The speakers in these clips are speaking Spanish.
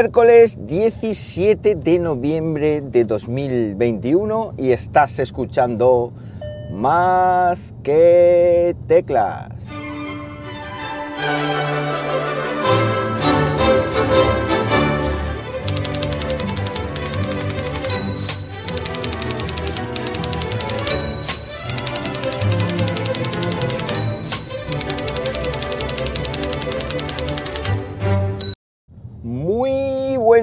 Miércoles 17 de noviembre de 2021 y estás escuchando más que teclas.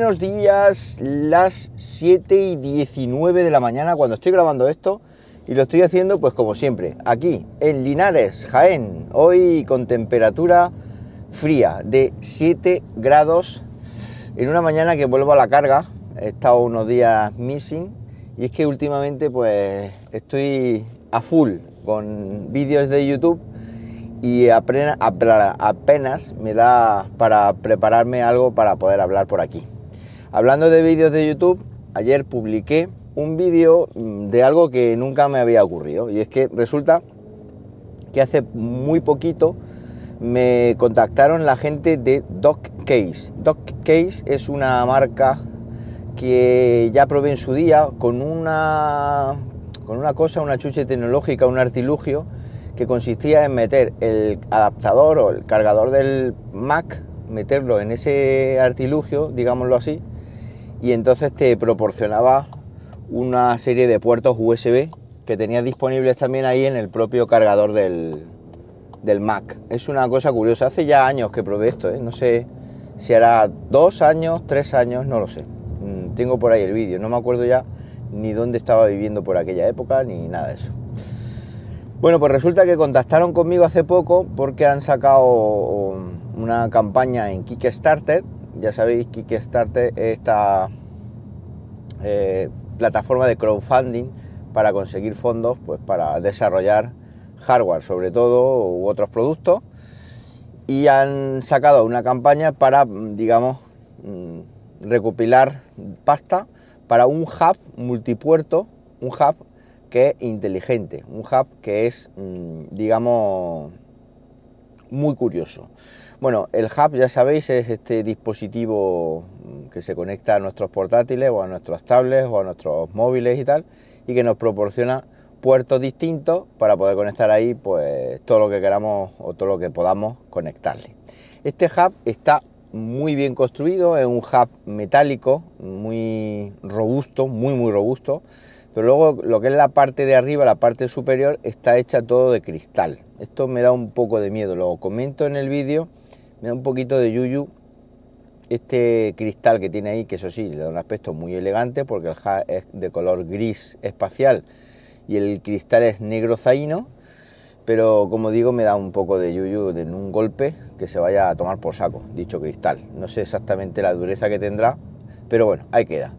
Buenos días, las 7 y 19 de la mañana cuando estoy grabando esto y lo estoy haciendo pues como siempre, aquí en Linares, Jaén, hoy con temperatura fría de 7 grados en una mañana que vuelvo a la carga, he estado unos días missing y es que últimamente pues estoy a full con vídeos de YouTube y apenas, apenas me da para prepararme algo para poder hablar por aquí. Hablando de vídeos de YouTube, ayer publiqué un vídeo mm, de algo que nunca me había ocurrido y es que resulta que hace muy poquito me contactaron la gente de DocCase. DocCase es una marca que ya probé en su día con una, con una cosa, una chuche tecnológica, un artilugio que consistía en meter el adaptador o el cargador del Mac, meterlo en ese artilugio, digámoslo así, y entonces te proporcionaba una serie de puertos USB que tenías disponibles también ahí en el propio cargador del, del Mac. Es una cosa curiosa, hace ya años que probé esto, ¿eh? no sé si hará dos años, tres años, no lo sé. Mm, tengo por ahí el vídeo, no me acuerdo ya ni dónde estaba viviendo por aquella época ni nada de eso. Bueno, pues resulta que contactaron conmigo hace poco porque han sacado una campaña en Kickstarter. Ya sabéis, Kickstarter es esta eh, plataforma de crowdfunding para conseguir fondos pues, para desarrollar hardware, sobre todo, u otros productos. Y han sacado una campaña para, digamos, mm, recopilar pasta para un hub multipuerto, un hub que es inteligente, un hub que es, mm, digamos, muy curioso. Bueno, el hub, ya sabéis, es este dispositivo que se conecta a nuestros portátiles o a nuestros tablets o a nuestros móviles y tal, y que nos proporciona puertos distintos para poder conectar ahí pues todo lo que queramos o todo lo que podamos conectarle. Este hub está muy bien construido, es un hub metálico, muy robusto, muy muy robusto, pero luego lo que es la parte de arriba, la parte superior, está hecha todo de cristal. Esto me da un poco de miedo, lo comento en el vídeo, me da un poquito de yuyu este cristal que tiene ahí, que eso sí, le da un aspecto muy elegante porque el ja es de color gris espacial y el cristal es negro zaino, pero como digo me da un poco de yuyu en un golpe que se vaya a tomar por saco dicho cristal. No sé exactamente la dureza que tendrá, pero bueno, ahí queda.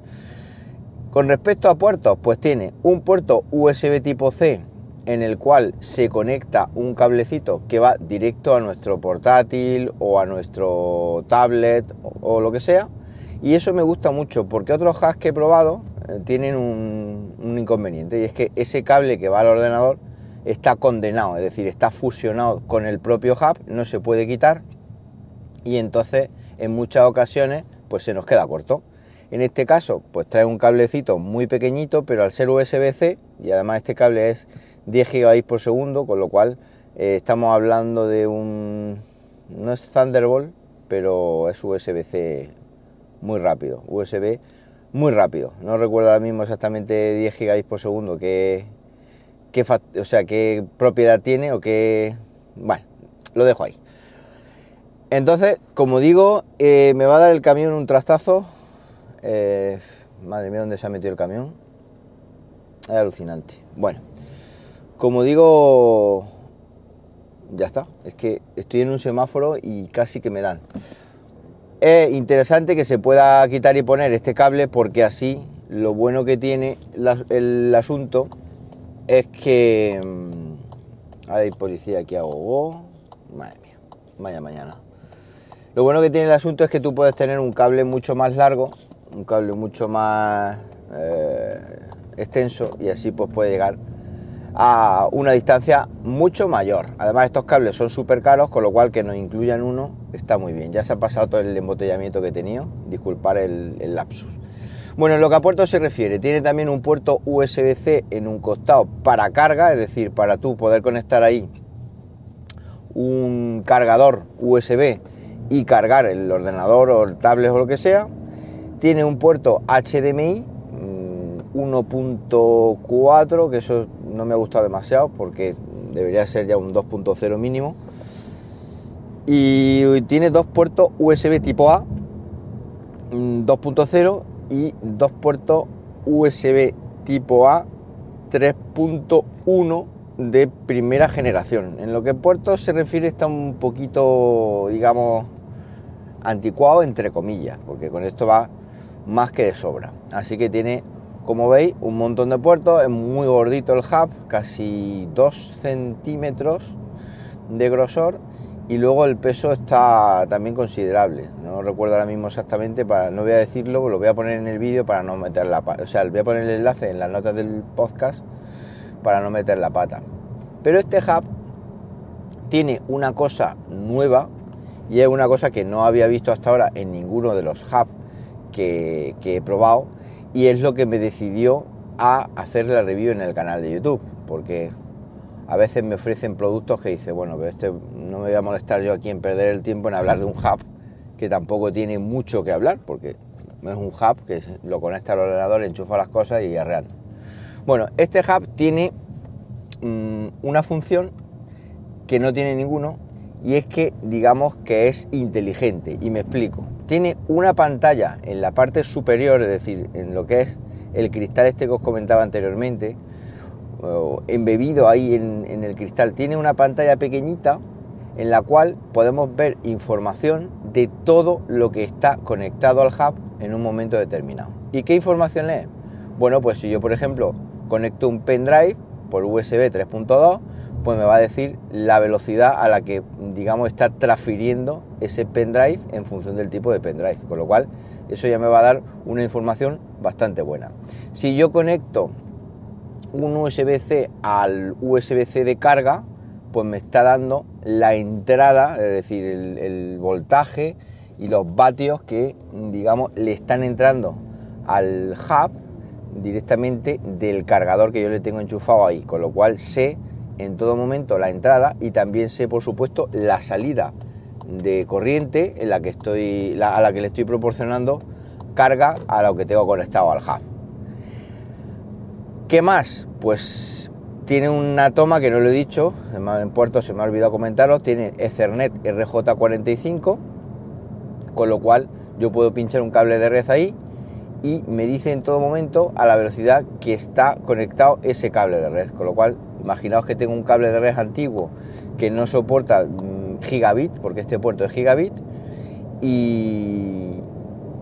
Con respecto a puertos, pues tiene un puerto USB tipo C en el cual se conecta un cablecito que va directo a nuestro portátil o a nuestro tablet o, lo que sea. Y eso me gusta mucho porque otros hacks que he probado eh, tienen un, un inconveniente y es que ese cable que va al ordenador está condenado, es decir, está fusionado con el propio hub, no se puede quitar y entonces en muchas ocasiones pues se nos queda corto. En este caso, pues trae un cablecito muy pequeñito, pero al ser USB-C, y además este cable es 10 GB por segundo, con lo cual eh, estamos hablando de un... no es Thunderbolt, pero es USB-C muy rápido, USB muy rápido. No recuerdo ahora mismo exactamente 10 GB por segundo qué, o sea, qué propiedad tiene o qué... Bueno, lo dejo ahí. Entonces, como digo, eh, me va a dar el camión un trastazo eh, madre mía, ¿dónde se ha metido el camión? Es alucinante. Bueno, como digo, ya está. Es que estoy en un semáforo y casi que me dan. Es interesante que se pueda quitar y poner este cable porque así lo bueno que tiene el asunto es que... Mm, ahora hay policía aquí a gogo. Madre mía, vaya mañana. Lo bueno que tiene el asunto es que tú puedes tener un cable mucho más largo un cable mucho más eh, extenso y así pues puede llegar a una distancia mucho mayor. Además estos cables son súper caros, con lo cual que nos incluyan uno está muy bien. Ya se ha pasado todo el embotellamiento que he tenido, disculpar el, lapsus. Bueno, en lo que a puerto se refiere, tiene también un puerto USB-C en un costado para carga, es decir, para tú poder conectar ahí un cargador USB y cargar el ordenador o el tablet o lo que sea. Tiene un puerto HDMI 1.4, mm, que eso no me ha gustado demasiado porque debería ser ya un 2.0 mínimo. Y tiene dos puertos USB tipo A 2.0 mm, y dos puertos USB tipo A 3.1 de primera generación. En lo que puertos se refiere está un poquito, digamos, anticuado entre comillas, porque con esto va más que de sobra. Así que tiene, como veis, un montón de puertos, es muy gordito el hub, casi 2 centímetros de grosor y luego el peso está también considerable. No recuerdo ahora mismo exactamente, no voy a decirlo, lo voy a poner en el vídeo para no meter la pata. O sea, voy a poner el enlace en las notas del podcast para no meter la pata. Pero este hub tiene una cosa nueva y es una cosa que no había visto hasta ahora en ninguno de los hubs que, he probado y es lo que me decidió a hacer la review en el canal de YouTube, porque a veces me ofrecen productos que dice, bueno, pero este no me voy a molestar yo aquí en perder el tiempo en hablar de un hub que tampoco tiene mucho que hablar, porque es un hub que lo conecta al ordenador, enchufa las cosas y arreando. Bueno, este hub tiene mm, una función que no tiene ninguno y es que digamos que es inteligente y me explico. Tiene una pantalla en la parte superior, es decir, en lo que es el cristal este que os comentaba anteriormente, embebido ahí en, el cristal, tiene una pantalla pequeñita en la cual podemos ver información de todo lo que está conectado al hub en un momento determinado. ¿Y qué información es? Bueno, pues si yo por ejemplo conecto un pendrive por USB 3.2, pues me va a decir la velocidad a la que, digamos, está transfiriendo ese pendrive en función del tipo de pendrive, con lo cual eso ya me va a dar una información bastante buena. Si yo conecto un USB-C al USB-C de carga, pues me está dando la entrada, es decir, el, voltaje y los vatios que, digamos, le están entrando al hub directamente del cargador que yo le tengo enchufado ahí, con lo cual sé en todo momento la entrada y también sé por supuesto la salida de corriente en la que estoy a la que le estoy proporcionando carga a lo que tengo conectado al hub. ¿Qué más? Pues tiene una toma que no lo he dicho, en puerto se me ha olvidado comentaros, tiene Ethernet RJ45, con lo cual yo puedo pinchar un cable de red ahí y me dice en todo momento a la velocidad que está conectado ese cable de red, con lo cual Imaginaos que tengo un cable de red antiguo que no soporta mm, gigabit, porque este puerto es gigabit, y,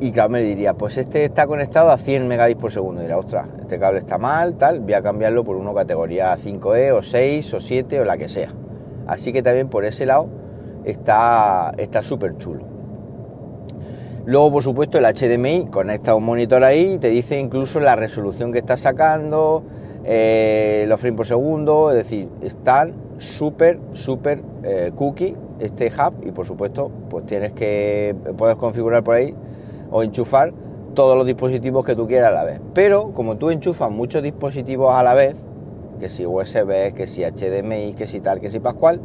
y claro, me diría, pues este está conectado a 100 megabits por segundo. Y dirá, ostras, este cable está mal, tal, voy a cambiarlo por uno categoría 5E o 6 o 7 o la que sea. Así que también por ese lado está súper chulo. Luego, por supuesto, el HDMI conecta un monitor ahí y te dice incluso la resolución que está sacando, eh, los frames por segundo, es decir, están súper, súper eh, cookie este hub y por supuesto pues tienes que, puedes configurar por ahí o enchufar todos los dispositivos que tú quieras a la vez. Pero como tú enchufas muchos dispositivos a la vez, que si USB, que si HDMI, que si tal, que si Pascual,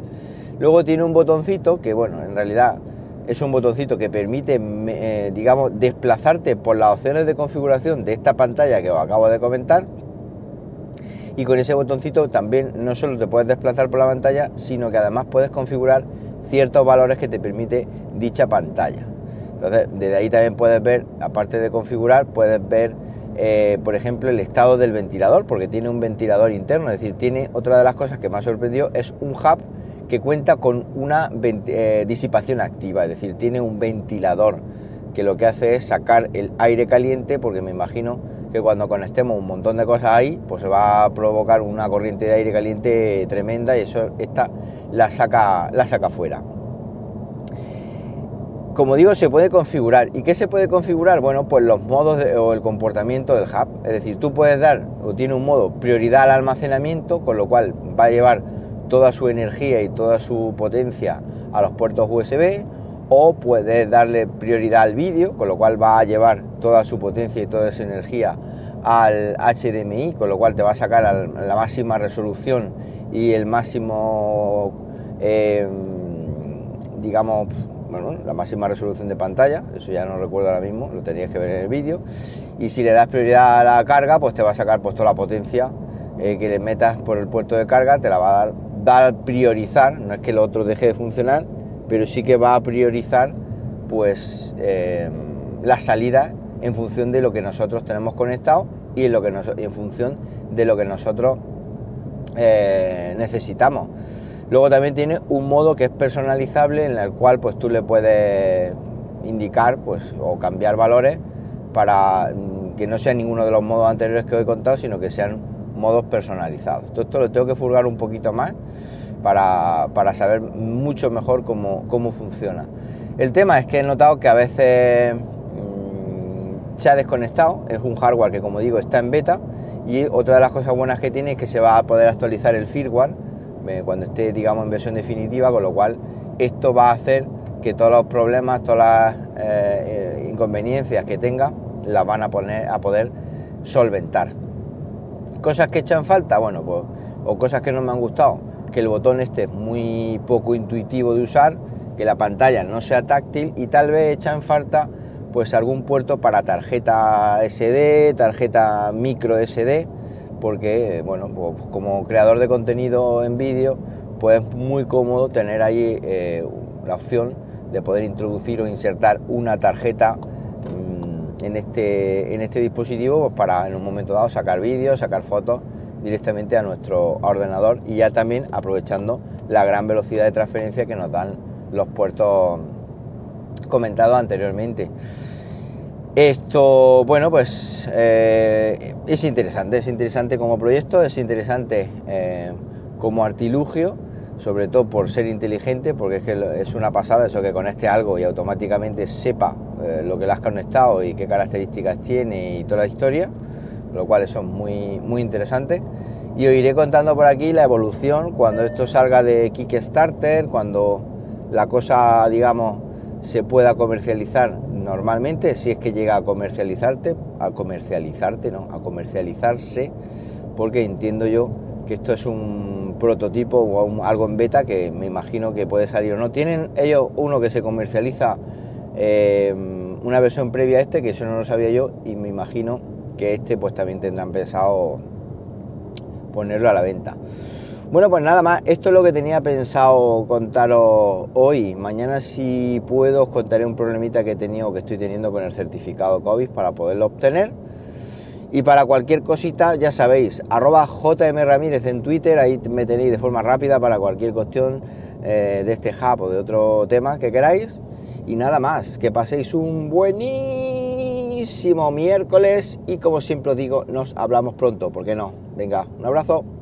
luego tiene un botoncito que bueno, en realidad es un botoncito que permite, eh, digamos, desplazarte por las opciones de configuración de esta pantalla que os acabo de comentar y con ese botoncito también no solo te puedes desplazar por la pantalla, sino que además puedes configurar ciertos valores que te permite dicha pantalla. Entonces, desde ahí también puedes ver, aparte de configurar, puedes ver, eh, por ejemplo, el estado del ventilador, porque tiene un ventilador interno, es decir, tiene otra de las cosas que me ha sorprendido, es un hub que cuenta con una eh, disipación activa, es decir, tiene un ventilador que lo que hace es sacar el aire caliente, porque me imagino que cuando conectemos un montón de cosas ahí, pues se va a provocar una corriente de aire caliente tremenda y eso esta la saca, la saca fuera. como digo, se puede configurar. ¿Y qué se puede configurar? Bueno, pues los modos o el comportamiento del hub. Es decir, tú puedes dar o tiene un modo prioridad al almacenamiento, con lo cual va a llevar toda su energía y toda su potencia a los puertos USB, o puedes darle prioridad al vídeo, con lo cual va a llevar toda su potencia y toda esa energía al HDMI, con lo cual te va a sacar la máxima resolución y el máximo, eh, digamos, bueno, la máxima resolución de pantalla, eso ya no recuerdo ahora mismo, lo tenías que ver en el vídeo. Y si le das prioridad a la carga, pues te va a sacar pues, toda la potencia eh, que le metas por el puerto de carga, te la va a dar, dar priorizar, no es que el otro deje de funcionar, pero sí que va a priorizar pues eh, la salida en función de lo que nosotros tenemos conectado y en, lo que en función de lo que nosotros eh, necesitamos. Luego también tiene un modo que es personalizable en el cual pues tú le puedes indicar pues o cambiar valores para mm, que no sea ninguno de los modos anteriores que os he contado, sino que sean modos personalizados. Todo esto lo tengo que furgar un poquito más para, saber mucho mejor cómo, cómo, funciona. El tema es que he notado que a veces mm, se ha desconectado, es un hardware que como digo está en beta y otra de las cosas buenas que tiene es que se va a poder actualizar el firmware cuando esté, digamos, en versión definitiva, con lo cual esto va a hacer que todos los problemas, todas las eh, inconveniencias que tenga, las van a, poner, a poder solventar. Cosas que echan falta, bueno, pues, o cosas que no me han gustado, que el botón este es muy poco intuitivo de usar, que la pantalla no sea táctil y tal vez echan falta pues algún puerto para tarjeta SD, tarjeta micro SD, porque, bueno, pues como creador de contenido en vídeo, pues es muy cómodo tener ahí eh, la opción de poder introducir o insertar una tarjeta mm, en, este, en este dispositivo pues para en un momento dado sacar vídeos, sacar fotos directamente a nuestro ordenador y ya también aprovechando la gran velocidad de transferencia que nos dan los puertos comentados anteriormente. Esto, bueno, pues eh, es interesante, es interesante como proyecto, es interesante eh, como artilugio, sobre todo por ser inteligente, porque es que es una pasada eso que conecte algo y automáticamente sepa eh, lo que le has conectado y qué características tiene y toda la historia, lo cual eso es muy, muy interesante. Y os iré contando por aquí la evolución cuando esto salga de Kickstarter, cuando la cosa, digamos, se pueda comercializar normalmente, si es que llega a comercializarte, a comercializarte, no, a comercializarse, porque entiendo yo que esto es un prototipo o algo en beta que me imagino que puede salir o no. Tienen ellos uno que se comercializa eh, una versión previa a este, que eso no lo sabía yo, y me imagino que este pues también tendrán pensado ponerlo a la venta. Bueno, pues nada más, esto es lo que tenía pensado contaros hoy. Mañana si puedo os contaré un problemita que he tenido, que estoy teniendo con el certificado COVID para poderlo obtener. Y para cualquier cosita, ya sabéis, arroba JM en Twitter, ahí me tenéis de forma rápida para cualquier cuestión eh, de este hub o de otro tema que queráis. Y nada más, que paséis un buenísimo miércoles y como siempre os digo, nos hablamos pronto, ¿por qué no? Venga, un abrazo.